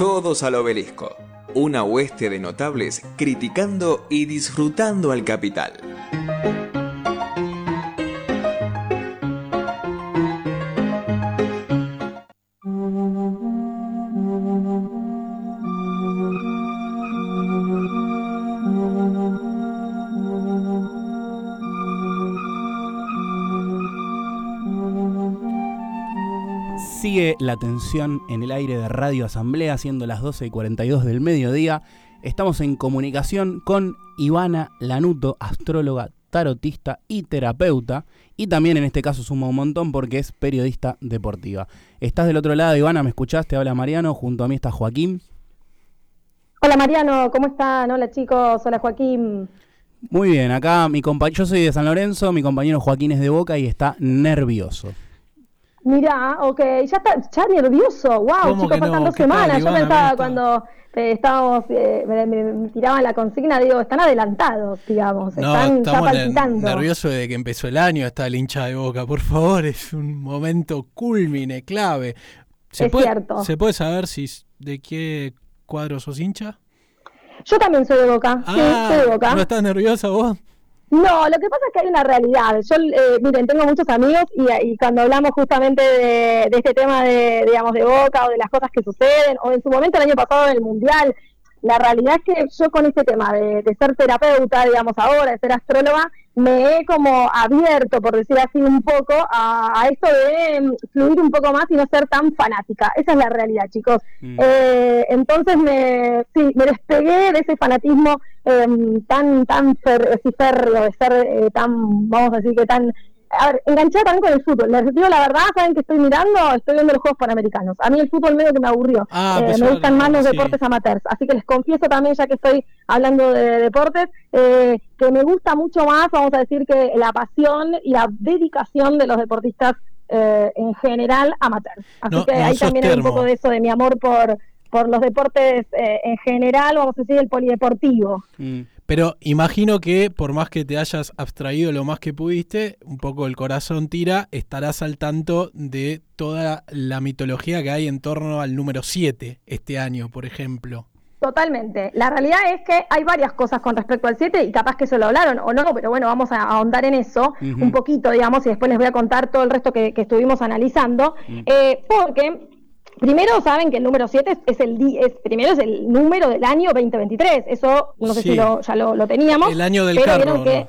Todos al obelisco. Una hueste de notables criticando y disfrutando al capital. La tensión en el aire de Radio Asamblea, siendo las 12 y 42 del mediodía. Estamos en comunicación con Ivana Lanuto, astróloga, tarotista y terapeuta. Y también en este caso suma un montón porque es periodista deportiva. Estás del otro lado, Ivana, ¿me escuchaste? habla Mariano, junto a mí está Joaquín. Hola Mariano, ¿cómo están? Hola chicos, hola Joaquín. Muy bien, acá mi compañero, yo soy de San Lorenzo, mi compañero Joaquín es de Boca y está nervioso. Mira, ok, ya está, ya nervioso, wow, chicos, faltan dos semanas. Yo pensaba cuando eh, estábamos, eh, me, tiraban la consigna, digo, están adelantados, digamos, están ya palpitando. nervioso de que empezó el año, está el hincha de boca, por favor, es un momento culmine, clave. ¿Se es puede, cierto. ¿Se puede saber si de qué cuadro sos hincha? Yo también soy de boca, sí, Ah, soy de boca. ¿No estás nerviosa vos? No, lo que pasa es que hay una realidad. Yo, eh, miren, tengo muchos amigos y, y cuando hablamos justamente de, de este tema de, digamos, de Boca o de las cosas que suceden, o en su momento el año pasado en el Mundial, la realidad es que yo con este tema de, de ser terapeuta, digamos, ahora, de ser astróloga, me he como abierto, por decir así, un poco a, a esto de mm, fluir un poco más y no ser tan fanática. Esa es la realidad, chicos. Mm. Eh, entonces me, sí, me despegué de ese fanatismo eh, tan tan fer, así férreo, de ser eh, tan, vamos a decir que tan... A ver, enganchada también con el fútbol. Les digo la verdad, ¿saben que estoy mirando? Estoy viendo los Juegos Panamericanos. A mí el fútbol medio que me aburrió. Ah, Eh, empezó me gustan más los sí. deportes amateurs. Así que les confieso también, ya que estoy hablando de deportes, eh, que me gusta mucho más, vamos a decir, que la pasión y la dedicación de los deportistas eh, en general amateurs. Así No- que no ahí también hay un poco de eso, de mi amor por, por los deportes eh, en general, vamos a decir, el polideportivo. Mm. Pero imagino que por más que te hayas abstraído lo más que pudiste, un poco el corazón tira, estarás al tanto de toda la mitología que hay en torno al número 7 este año, por ejemplo. Totalmente. La realidad es que hay varias cosas con respecto al 7 y capaz que se lo hablaron o no, pero bueno, vamos a ahondar en eso un poquito, digamos, y después les voy a contar todo el resto que, que estuvimos analizando, eh, porque primero saben que el número 7 es, es el es, primero es el número del año 2023, eso no sé Sí. si lo, ya lo, lo teníamos. El año del pero carro, que- ¿no?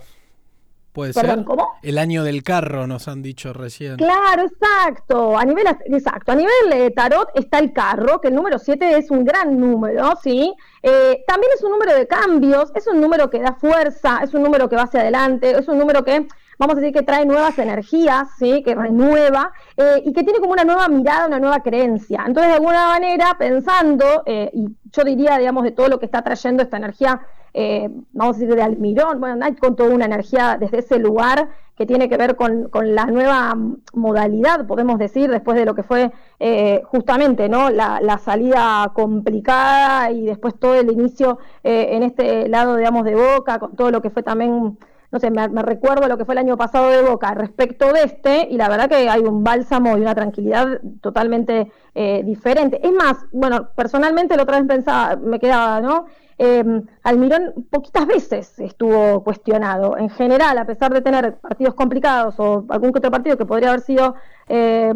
¿Puede Perdón, ser? ¿cómo? El año del carro, nos han dicho recién. Claro, exacto. A nivel, exacto. A nivel eh, tarot está el carro, que el número 7 es un gran número, ¿sí? Eh, también es un número de cambios, es un número que da fuerza, es un número que va hacia adelante, es un número que, vamos a decir, que trae nuevas energías, ¿sí? Que renueva eh, y que tiene como una nueva mirada, una nueva creencia. Entonces, de alguna manera, pensando, eh, y yo diría, digamos, de todo lo que está trayendo esta energía eh, vamos a decir, de Almirón, bueno, hay con toda una energía desde ese lugar que tiene que ver con, con la nueva modalidad, podemos decir, después de lo que fue eh, justamente ¿no? la, la salida complicada y después todo el inicio en este lado, digamos, de Boca, con todo lo que fue también no sé, me, recuerdo lo que fue el año pasado de Boca respecto de este, y la verdad que hay un bálsamo y una tranquilidad totalmente eh, diferente. Es más, bueno, personalmente la otra vez pensaba, me quedaba, ¿no? Eh, Almirón poquitas veces estuvo cuestionado. En general, a pesar de tener partidos complicados o algún que otro partido que podría haber sido eh,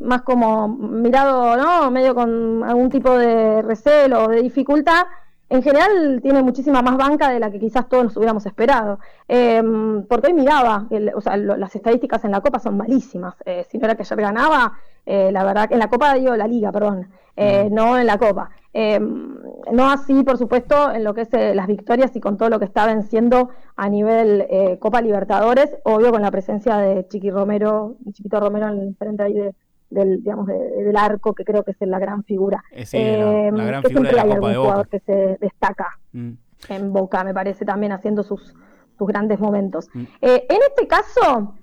más como mirado, ¿no? Medio con algún tipo de recelo o de dificultad, en general tiene muchísima más banca de la que quizás todos nos hubiéramos esperado. Eh, porque hoy miraba, el- o sea, lo- las estadísticas en la Copa son malísimas. Eh, si no era que ayer ganaba, eh, la verdad, en la Copa digo la Liga, perdón, eh, no en la Copa. Eh, no así, por supuesto, en lo que es eh, las victorias y con todo lo que está venciendo a nivel eh, Copa Libertadores, obvio con la presencia de Chiqui Romero, Chiquito Romero en el frente ahí de- del, digamos, de- del arco, que creo que es la gran figura. Eh, sí, la- la gran que figura de siempre la hay Copa algún de Boca. jugador que se destaca Mm. en Boca, me parece, también haciendo sus, sus grandes momentos. Mm. Eh, en este caso,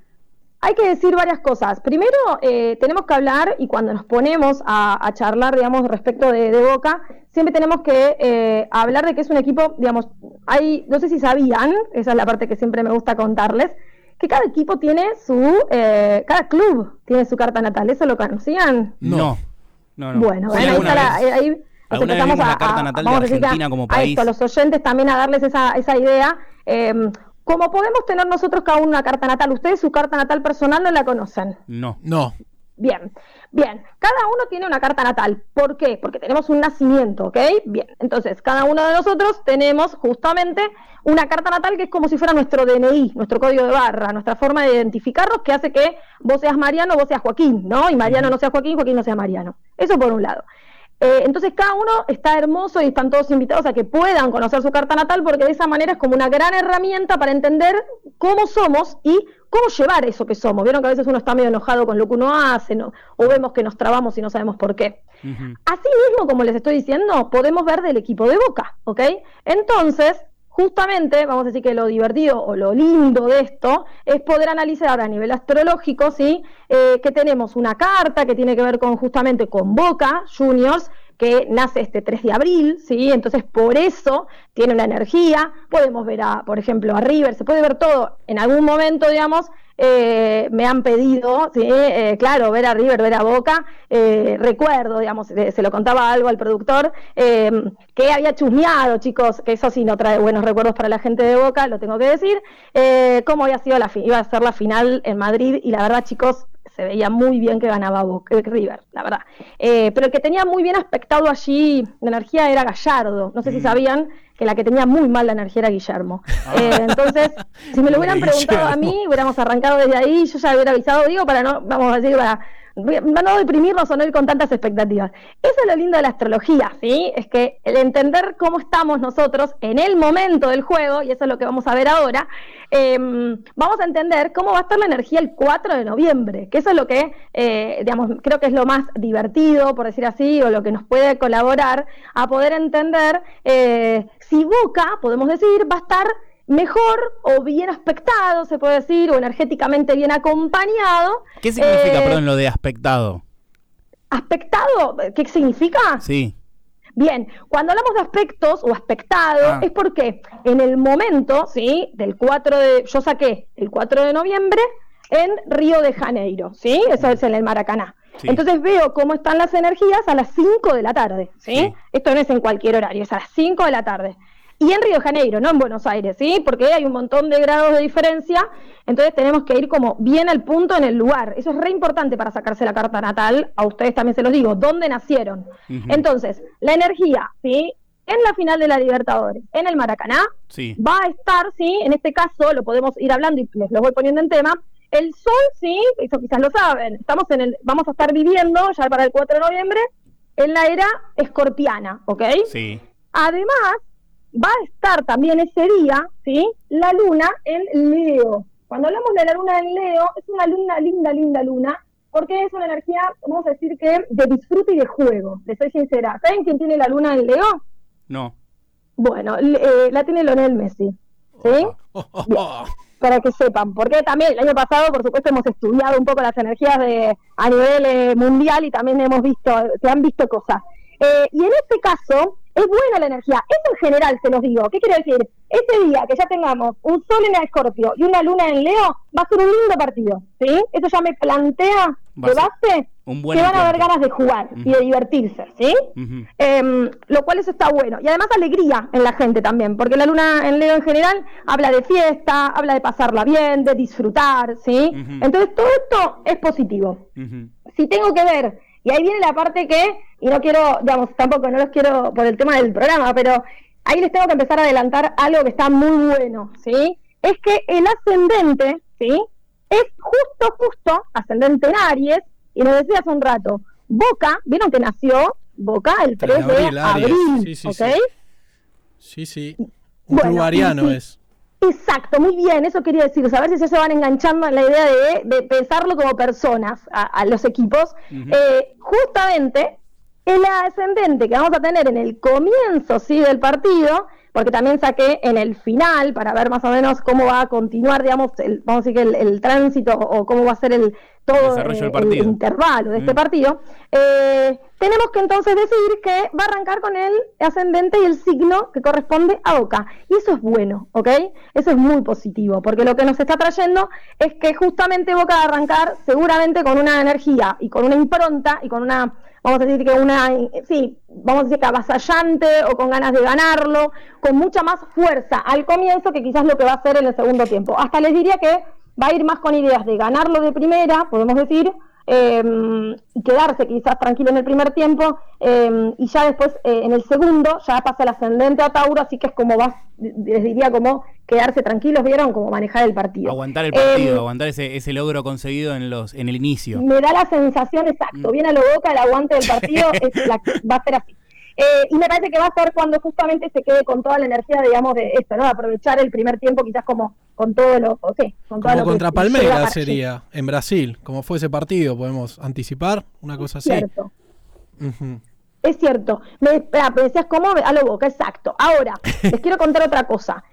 hay que decir varias cosas. Primero, eh, tenemos que hablar, y cuando nos ponemos a, a charlar, digamos, respecto de, de Boca, siempre tenemos que eh, hablar de que es un equipo, digamos, hay, no sé si sabían, esa es la parte que siempre me gusta contarles, que cada equipo tiene su, eh, cada club tiene su carta natal, ¿eso lo conocían? No. No, no. no. Bueno, Sí, bueno, ahí, ahí- Nos ¿Alguna vez empezamos vimos la carta natal de vamos a decir Argentina como a país? esto, a los oyentes también a darles esa, esa idea. Eh, como podemos tener nosotros cada uno una carta natal, ustedes su carta natal personal no la conocen. No. No. Bien, bien. Cada uno tiene una carta natal. ¿Por qué? Porque tenemos un nacimiento, ¿ok? Bien. Entonces, cada uno de nosotros tenemos justamente una carta natal que es como si fuera nuestro DNI, nuestro código de barra, nuestra forma de identificarnos que hace que vos seas Mariano, vos seas Joaquín, ¿no? Y Mariano no sea Joaquín, Joaquín no sea Mariano. Eso por un lado. Eh, entonces cada uno está hermoso y están todos invitados a que puedan conocer su carta natal porque de esa manera es como una gran herramienta para entender cómo somos y cómo llevar eso que somos. Vieron que a veces uno está medio enojado con lo que uno hace ¿no? o vemos que nos trabamos y no sabemos por qué. Así mismo, como les estoy diciendo, podemos ver del equipo de Boca, ¿ok? Entonces, justamente, vamos a decir que lo divertido o lo lindo de esto es poder analizar a nivel astrológico, ¿sí? Eh, que tenemos una carta que tiene que ver con justamente con Boca Juniors, que nace este 3 de abril, ¿sí? Entonces, por eso tiene una energía. Podemos ver, a, por ejemplo, a River, se puede ver todo. En algún momento, digamos, eh, me han pedido, ¿sí? Eh, claro, ver a River, ver a Boca. Eh, recuerdo, digamos, se lo contaba algo al productor, que había chusmeado, chicos, que eso sí no trae buenos recuerdos para la gente de Boca, lo tengo que decir, cómo había sido la iba a ser la final en Madrid y la verdad, chicos, se veía muy bien que ganaba Boca, eh, River, la verdad. Eh, pero el que tenía muy bien aspectado allí la energía era Gallardo. No sé si sabían que la que tenía muy mal la energía era Guillermo. Eh, entonces, si me lo hubieran preguntado a mí, hubiéramos arrancado desde ahí, yo ya hubiera avisado, digo, para no, vamos a decir, para no deprimirnos o no ir con tantas expectativas. Eso es lo lindo de la astrología, ¿sí? Es que el entender cómo estamos nosotros en el momento del juego, y eso es lo que vamos a ver ahora, eh, vamos a entender cómo va a estar la energía el 4 de noviembre, que eso es lo que, eh, digamos, creo que es lo más divertido, por decir así, o lo que nos puede colaborar a poder entender eh, si Boca, podemos decir, va a estar mejor o bien aspectado, se puede decir, o energéticamente bien acompañado. ¿Qué significa, Eh, perdón, lo de aspectado? ¿Aspectado? ¿Qué significa? Sí. Bien, cuando hablamos de aspectos o aspectado, Ah. es porque en el momento, ¿sí? Del 4 de. Yo saqué el 4 de noviembre en Río de Janeiro, ¿sí? Eso es en el Maracaná. Sí. Entonces veo cómo están las energías a las 5 de la tarde, ¿sí? Sí. Esto no es en cualquier horario, es a las 5 de la tarde. Y en Río de Janeiro, no en Buenos Aires, ¿sí? Porque hay un montón de grados de diferencia, entonces tenemos que ir como bien al punto en el lugar. Eso es re importante para sacarse la carta natal, a ustedes también se los digo, ¿dónde nacieron? Entonces, la energía, ¿sí? En la final de la Libertadores, en el Maracaná, Sí. va a estar, ¿sí? En este caso, lo podemos ir hablando y les lo voy poniendo en tema. El sol, sí, eso quizás lo saben, estamos en el, vamos a estar viviendo ya para el 4 de noviembre en la era escorpiana, ¿ok? Sí. Además, va a estar también ese día, ¿sí? La luna en Leo. Cuando hablamos de la luna en Leo, es una luna linda, linda luna, porque es una energía, vamos a decir que de disfrute y de juego. Les soy sincera. ¿Saben quién tiene la luna en Leo? No. Bueno, eh, la tiene Lionel Messi. ¿Sí? Oh, oh, oh. Para que sepan, porque también el año pasado, por supuesto, hemos estudiado un poco las energías de, a nivel eh, mundial y también hemos visto, se han visto cosas. Eh, y en este caso, es buena la energía. Eso en general se los digo. ¿Qué quiero decir? Ese día que ya tengamos un sol en Escorpio y una luna en Leo, va a ser un lindo partido. ¿Sí? Eso ya me plantea de base un buen que van a haber ganas de jugar y de divertirse. ¿Sí? Em, lo cual eso está bueno. Y además alegría en la gente también, porque la luna en Leo en general habla de fiesta, habla de pasarla bien, de disfrutar, ¿sí? Entonces todo esto es positivo. Si tengo que ver, y ahí viene la parte que, y no quiero, digamos, tampoco no los quiero por el tema del programa, pero ahí les tengo que empezar a adelantar algo que está muy bueno, ¿sí? Es que el ascendente, ¿sí? Es justo, justo, ascendente en Aries, y nos decía hace un rato, Boca, ¿vieron que nació Boca el 3 3 de abril? Sí, sí, ¿ok? sí. Sí, sí. Un Bueno, es. Exacto, muy bien, eso quería decir, a ver si ya se van enganchando en la idea de, de pensarlo como personas a, a los equipos. Eh, justamente el ascendente que vamos a tener en el comienzo sí del partido, porque también saqué en el final para ver más o menos cómo va a continuar, digamos, el, vamos a decir que el, el tránsito o cómo va a ser el todo el, intervalo de este mm. partido, eh, tenemos que entonces decir que va a arrancar con el ascendente y el signo que corresponde a Boca. Y eso es bueno, ¿ok? Eso es muy positivo, porque lo que nos está trayendo es que justamente Boca va a arrancar seguramente con una energía y con una impronta y con una, vamos a decir que una, sí, vamos a decir que avasallante o con ganas de ganarlo, con mucha más fuerza al comienzo que quizás lo que va a hacer en el segundo tiempo. Hasta les diría que va a ir más con ideas de ganarlo de primera, podemos decir, eh, y quedarse quizás tranquilo en el primer tiempo em, y ya después eh, en el segundo ya pasa el ascendente a Tauro, así que es como vas, les diría como quedarse tranquilos, vieron como manejar el partido. Aguantar el partido, em, aguantar ese, ese logro conseguido en los en el inicio. Me da la sensación, exacto, mm. viene a lo boca el aguante del partido, es la, va a ser así. Eh, y me parece que va a ser cuando justamente se quede con toda la energía, digamos, de esto, ¿no? Aprovechar el primer tiempo quizás como con todo lo, o con como contra Palmeiras sería en Brasil, como fue ese partido, podemos anticipar una cosa así. Cierto. Es cierto. Me, me decías cómo a lo boca, exacto. Ahora, les quiero contar otra cosa.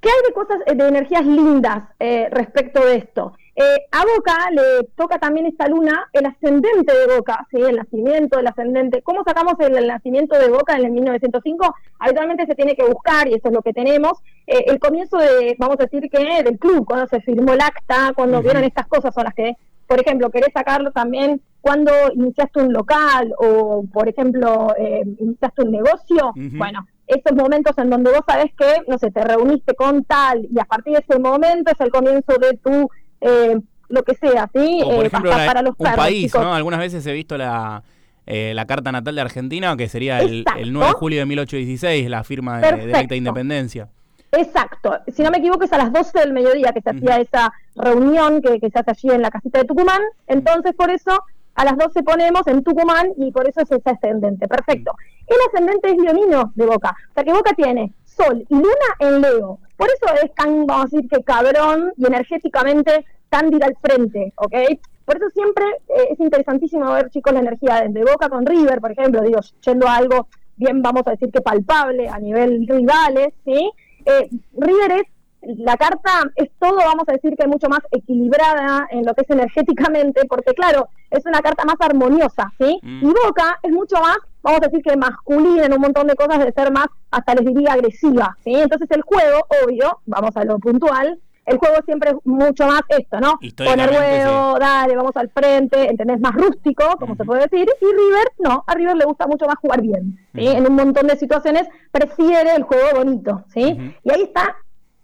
¿Qué hay de cosas, de energías lindas eh, respecto de esto? Eh, a Boca le toca también esta luna el ascendente de Boca, ¿sí? el nacimiento del ascendente. ¿Cómo sacamos el, nacimiento de Boca en el 1905? Habitualmente se tiene que buscar, y eso es lo que tenemos, eh, el comienzo de, vamos a decir que del club, cuando se firmó el acta, cuando vieron estas cosas son las que, por ejemplo, querés sacarlo también cuando iniciaste un local o, por ejemplo, eh, iniciaste un negocio. Bueno, esos momentos en donde vos sabés que, no sé, te reuniste con tal y a partir de ese momento es el comienzo de tu eh, lo que sea, ¿sí? por eh, ejemplo, para los un país, ¿no? Algunas veces he visto la, eh, la carta natal de Argentina, que sería el, 9 de julio de 1816, la firma de, de, acta de independencia. Exacto. Si no me equivoco, es a las 12 del mediodía que se hacía esa reunión que, se hace allí en la casita de Tucumán. Entonces, por eso, a las 12 ponemos en Tucumán y por eso es ese ascendente. Perfecto. El ascendente es leonino de Boca. O sea que Boca tiene Sol y Luna en Leo. Por eso es tan, vamos a decir, que cabrón y energéticamente ir al frente, ¿ok? Por eso siempre eh, es interesantísimo ver, chicos, la energía desde Boca con River, por ejemplo, digo, yendo a algo bien, vamos a decir que palpable a nivel rivales, ¿sí? Eh, River es la carta es todo, vamos a decir que mucho más equilibrada en lo que es energéticamente, porque claro, es una carta más armoniosa, ¿sí? Mm. Y Boca es mucho más, vamos a decir que masculina en un montón de cosas, de ser más, hasta les diría agresiva, ¿sí? Entonces el juego, obvio, vamos a lo puntual, el juego siempre es mucho más esto, ¿no? Poner huevo, dale, vamos al frente, ¿entendés? Más rústico, como se puede decir, y River, no, a River le gusta mucho más jugar bien, ¿sí? En un montón de situaciones prefiere el juego bonito, ¿sí? Y ahí está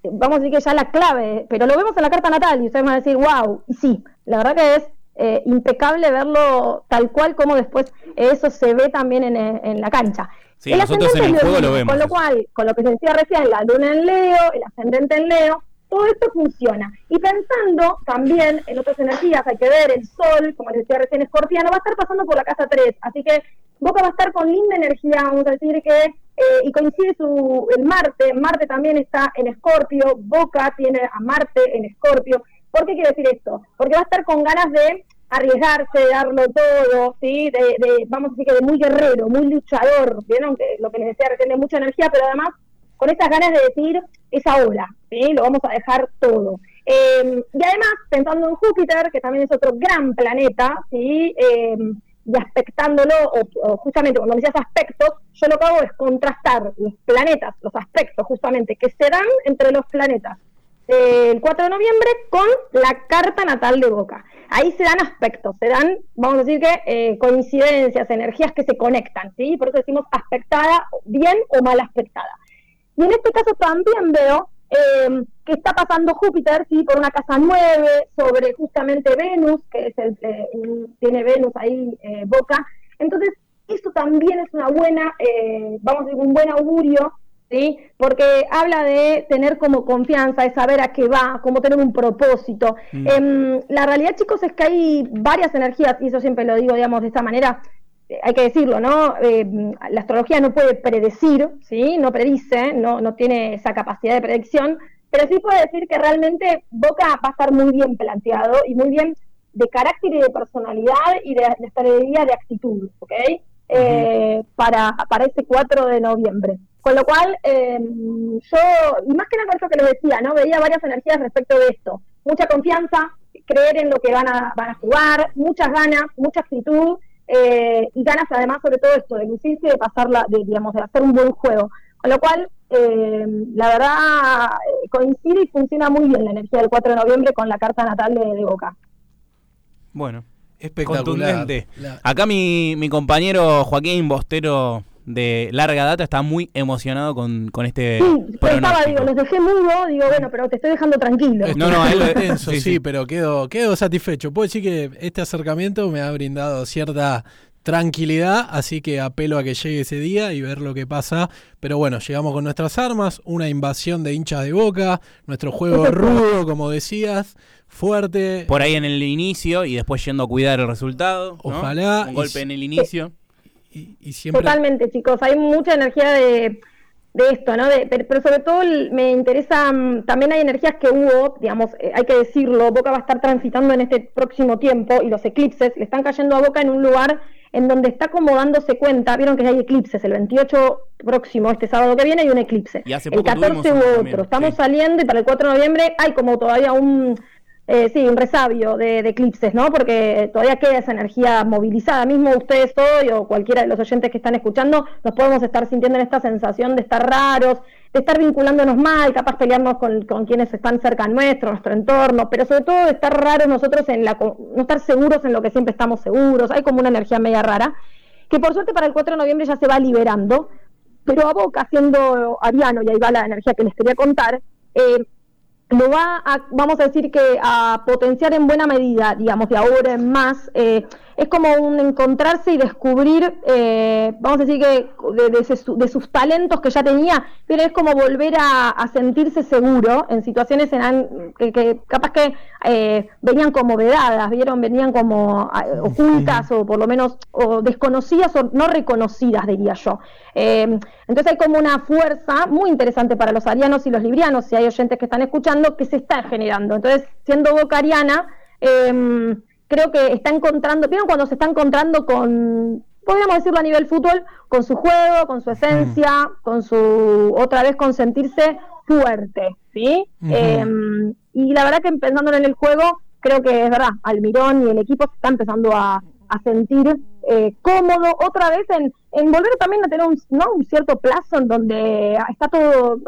vamos a decir que ya la clave, pero lo vemos en la carta natal y ustedes van a decir, wow, y sí, la verdad que es eh, impecable verlo tal cual como después eso se ve también en, en la cancha. Sí, nosotros en el juego lo vemos. Con lo cual, con lo que se decía recién, la luna en Leo, el ascendente en Leo, todo esto funciona. Y pensando también en otras energías, hay que ver el Sol, como les decía recién, escorpiano, va a estar pasando por la casa 3, así que Boca va a estar con linda energía, vamos a decir que, eh, y coincide su, el Marte, Marte también está en Escorpio, Boca tiene a Marte en Escorpio. ¿Por qué quiere decir esto? Porque va a estar con ganas de arriesgarse, de darlo todo, ¿sí? De, vamos a decir que de muy guerrero, muy luchador, ¿vieron? Que lo que les decía recién de mucha energía, pero además con esas ganas de decir, es ahora, ¿sí? Lo vamos a dejar todo. Eh, y además, pensando en Júpiter, que también es otro gran planeta, ¿sí? Eh, y aspectándolo, o, justamente cuando me decías aspectos, yo lo que hago es contrastar los planetas, los aspectos justamente que se dan entre los planetas el 4 de noviembre con la carta natal de Boca. Ahí se dan aspectos, se dan, vamos a decir que eh, coincidencias, energías que se conectan, ¿sí? Por eso decimos aspectada, bien o mal aspectada. Y en este caso también veo eh, que está pasando Júpiter, sí, por una casa 9, sobre justamente Venus, que es el, eh, tiene Venus ahí, eh, Boca. Entonces, esto también es una buena, eh, vamos a decir, un buen augurio, ¿sí? Porque habla de tener como confianza, de saber a qué va, como tener un propósito. Mm. Em, la realidad, chicos, es que hay varias energías, y eso siempre lo digo, digamos, de esta manera, hay que decirlo, ¿no? Eh, la astrología no puede predecir, ¿sí? No predice, no, no tiene esa capacidad de predicción, pero sí puede decir que realmente Boca va a estar muy bien planteado y muy bien de carácter y de personalidad y de, de de actitud, ¿ok? Eh, para, para ese 4 de noviembre. Con lo cual, em, yo, y más que nada por eso que les decía, ¿no? Veía varias energías respecto de esto. Mucha confianza, creer en lo que van a, van a jugar, muchas ganas, mucha actitud eh, y ganas además sobre todo esto, de lucirse y de pasarla, de, digamos, de hacer un buen juego. Con lo cual, eh, la verdad, eh, coincide y funciona muy bien la energía del 4 de noviembre con la carta natal de, Boca. Bueno, espectacular. Acá mi, mi compañero Joaquín Bostero de larga data está muy emocionado con, con este sí, estaba, digo, los dejé mudo, digo, bueno, pero te estoy dejando tranquilo. No, no, él tenso, sí, sí, pero quedo, quedo satisfecho. Puedo decir que este acercamiento me ha brindado cierta tranquilidad, así que apelo a que llegue ese día y ver lo que pasa. Pero bueno, llegamos con nuestras armas, una invasión de hinchas de boca, nuestro juego rudo, como decías, fuerte. Por ahí en el inicio y después yendo a cuidar el resultado. Ojalá. Un golpe en el inicio. Totalmente, chicos. Hay mucha energía de, esto, ¿no? pero sobre todo me interesa, mm, también hay energías que hubo, digamos, eh, hay que decirlo, Boca va a estar transitando en este próximo tiempo y los eclipses le están cayendo a Boca en un lugar en donde está como dándose cuenta, vieron que hay eclipses, el 28 próximo, este sábado que viene, hay un eclipse. el 14 hubo otro. Estamos saliendo y para el 4 de noviembre hay como todavía un eh, sí, un resabio de, eclipses, ¿no? Porque todavía queda esa energía movilizada. Mismo ustedes hoy o cualquiera de los oyentes que están escuchando, nos podemos estar sintiendo en esta sensación de estar raros, de estar vinculándonos mal, capaz pelearnos con, quienes están cerca nuestro, nuestro entorno, pero sobre todo de estar raros nosotros en la, no estar seguros en lo que siempre estamos seguros. Hay como una energía media rara, que por suerte para el 4 de noviembre ya se va liberando, pero a Boca, siendo ariano, y ahí va la energía que les quería contar, eh, lo va a, vamos a decir que a potenciar en buena medida, digamos, de ahora en más, eh, es como un encontrarse y descubrir, eh, vamos a decir que de, sus talentos que ya tenía, pero es como volver a, sentirse seguro en situaciones en, que, capaz que eh, venían como vedadas, vieron, venían como ocultas o por lo menos o desconocidas o no reconocidas, diría yo. entonces hay como una fuerza muy interesante para los arianos y los librianos, si hay oyentes que están escuchando, que se está generando. Entonces, siendo vocariana, eh, creo que está encontrando, ¿vieron cuando se está encontrando con, podríamos decirlo a nivel fútbol, con su juego, con su esencia, mm. con su, otra vez con sentirse fuerte, ¿sí? Em, y la verdad que pensando en el juego, creo que es verdad, Almirón y el equipo se está empezando a, sentir eh, cómodo otra vez en, en, volver también a tener un, ¿no? un cierto plazo en donde está todo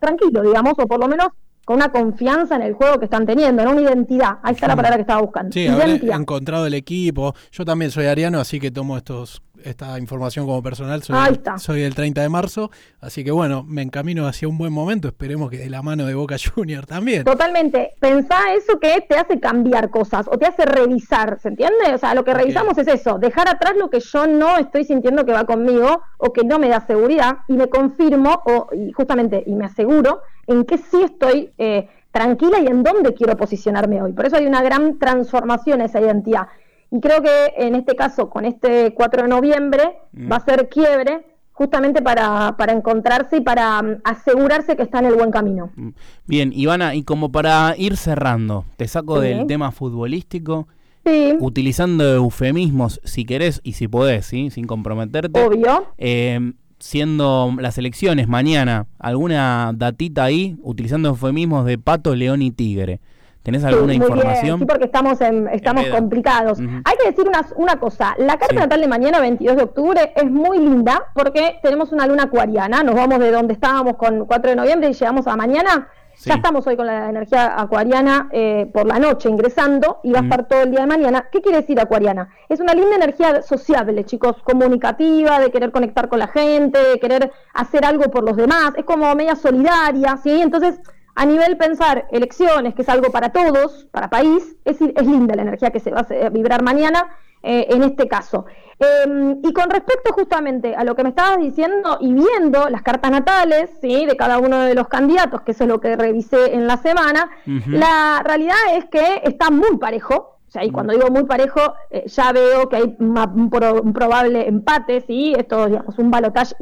tranquilo, digamos, o por lo menos con una confianza en el juego que están teniendo, en una identidad. Ahí está la palabra que estaba buscando. Sí, haber encontrado el equipo. Yo también soy ariano, así que tomo estos esta información como personal. Soy, Ahí está. soy del 30 de marzo, así que bueno, me encamino hacia un buen momento. Esperemos que de la mano de Boca Junior también. Totalmente. Pensá eso que te hace cambiar cosas o te hace revisar, ¿se entiende? O sea, lo que revisamos es eso, dejar atrás lo que yo no estoy sintiendo que va conmigo o que no me da seguridad y me confirmo o y justamente y me aseguro en qué sí estoy eh, tranquila y en dónde quiero posicionarme hoy. Por eso hay una gran transformación en esa identidad. Y creo que en este caso, con este 4 de noviembre, mm. va a ser quiebre justamente para, para encontrarse y para mm, asegurarse que está en el buen camino. Mm. Bien, Ivana, y como para ir cerrando, te saco del tema futbolístico. Sí. Utilizando eufemismos, si querés y si podés, ¿sí? sin comprometerte. Obvio. Eh, siendo las elecciones mañana, ¿alguna datita ahí utilizando eufemismos de pato, león y tigre? ¿Tenés alguna información? sí, porque estamos estamos complicados. Hay que decir una, una cosa, la carta natal de mañana, 22 de octubre, es muy linda porque tenemos una luna acuariana, nos vamos de donde estábamos con 4 de noviembre y llegamos a mañana, ya estamos hoy con la energía acuariana eh, por la noche ingresando y va a estar todo el día de mañana. ¿Qué quiere decir acuariana? Es una linda energía sociable, chicos, comunicativa, de querer conectar con la gente, de querer hacer algo por los demás. Es como media solidaria, ¿sí? Entonces, a nivel pensar elecciones, que es algo para todos, para país, es, es linda la energía que se va a vibrar mañana eh, en este caso. Em, y con respecto justamente a lo que me estabas diciendo y viendo las cartas natales ¿sí? de cada uno de los candidatos, que eso es lo que revisé en la semana, la realidad es que está muy parejo, y cuando digo muy parejo, eh, ya veo que hay un, probable empate, ¿sí? Esto digamos, un balotaje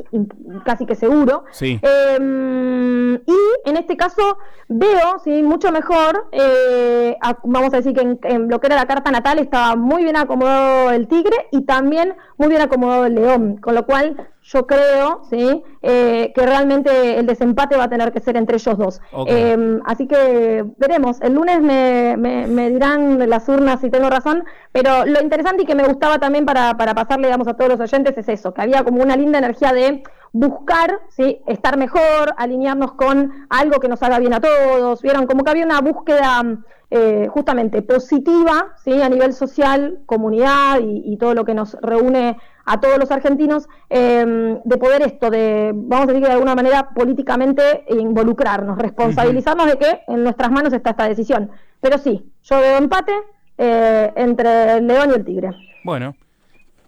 casi que seguro. Em, y en este caso veo, ¿sí? Mucho mejor, eh, vamos a decir que en, lo que era la carta natal estaba muy bien acomodado el tigre y también muy bien acomodado el león, con lo cual yo creo, ¿sí? Eh, que realmente el desempate va a tener que ser entre ellos dos. Eh, así que veremos, el lunes me, me, dirán las urnas si tengo razón, pero lo interesante y que me gustaba también para, para pasarle digamos, a todos los oyentes es eso, que había como una linda energía de buscar ¿sí? estar mejor, alinearnos con algo que nos haga bien a todos, vieron como que había una búsqueda eh, justamente positiva ¿sí? a nivel social, comunidad y, todo lo que nos reúne a todos los argentinos, em, de poder esto, de, vamos a decir que de alguna manera políticamente involucrarnos, responsabilizarnos de que en nuestras manos está esta decisión. Pero sí, yo veo empate eh, entre el león y el tigre. Bueno,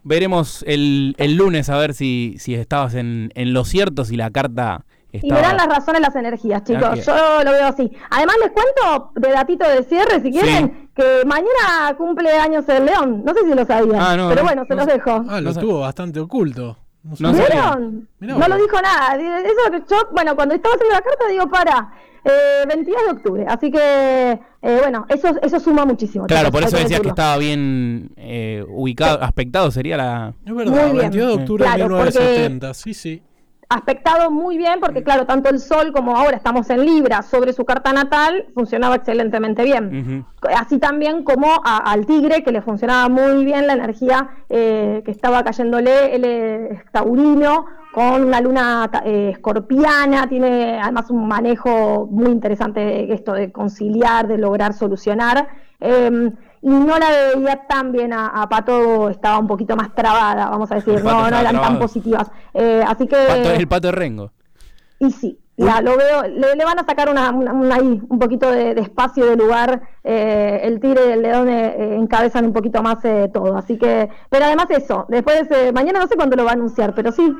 veremos el, el lunes a ver si, si estabas en, en lo cierto, si la carta y verán las razones las energías, chicos. Yo lo veo así. Además, les cuento de datito de cierre, si quieren, que mañana cumple años el león. No sé si lo sabían. Ah, pero bueno, se los dejo. Ah, lo estuvo bastante oculto. No, ¿Vieron? no lo dijo nada. Eso yo, bueno, cuando estaba haciendo la carta, digo, para. Eh, 22 de octubre, así que eh, bueno, eso, eso suma muchísimo. Claro, por eso decías que estaba bien eh, ubicado, aspectado, sería la... Es verdad, 22 de octubre de 1970, sí, sí aspectado muy bien porque claro, tanto el Sol como ahora estamos en Libra sobre su carta natal funcionaba excelentemente bien. Así también como al Tigre que le funcionaba muy bien la energía eh, que estaba cayéndole, él es taurino con una luna eh, escorpiana, tiene además un manejo muy interesante esto de conciliar, de lograr solucionar. Em, y no la veía tan bien a, Pato, estaba un poquito más trabada, vamos a decir, no, no eran tan positivas. Eh, así que... Pato es el Pato de Rengo. Y sí, ya lo veo, le, van a sacar una, ahí, un poquito de, espacio de lugar, eh, el tigre y el león eh, encabezan un poquito más todo, así que, pero además eso, después, mañana no sé cuándo lo va a anunciar, pero sí,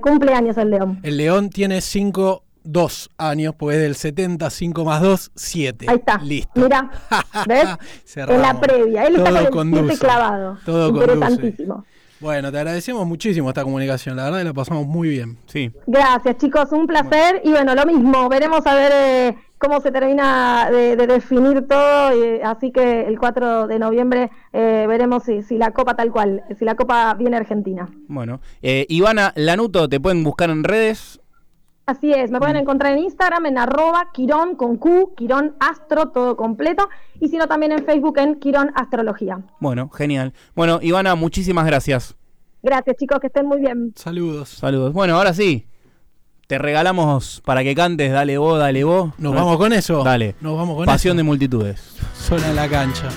cumple años el león. El león tiene cinco dos años, pues del 75 más 2, 7. Ahí está. Listo. Mira, ¿ves? en la previa. Él está con el 7 clavado. Todo Interesantísimo. Bueno, te agradecemos muchísimo esta comunicación, la verdad que la pasamos muy bien. Sí. Gracias, chicos, un placer. Y bueno, lo mismo, veremos a ver eh, cómo se termina de, definir todo. así que el 4 de noviembre eh, veremos si, si, la Copa tal cual, si la Copa viene Argentina. Bueno, eh, Ivana Lanuto, te pueden buscar en redes. Así es, me pueden encontrar en Instagram en arroba Quirón con Q, Quirón Astro, todo completo, y si no también en Facebook en Quirón Astrología. Bueno, genial. Bueno, Ivana, muchísimas gracias. Gracias chicos, que estén muy bien. Saludos. Saludos. Bueno, ahora sí, te regalamos para que cantes, dale vos, dale vos. Nos vamos con eso. Dale. Nos vamos con Pasión de multitudes. Suena en la cancha.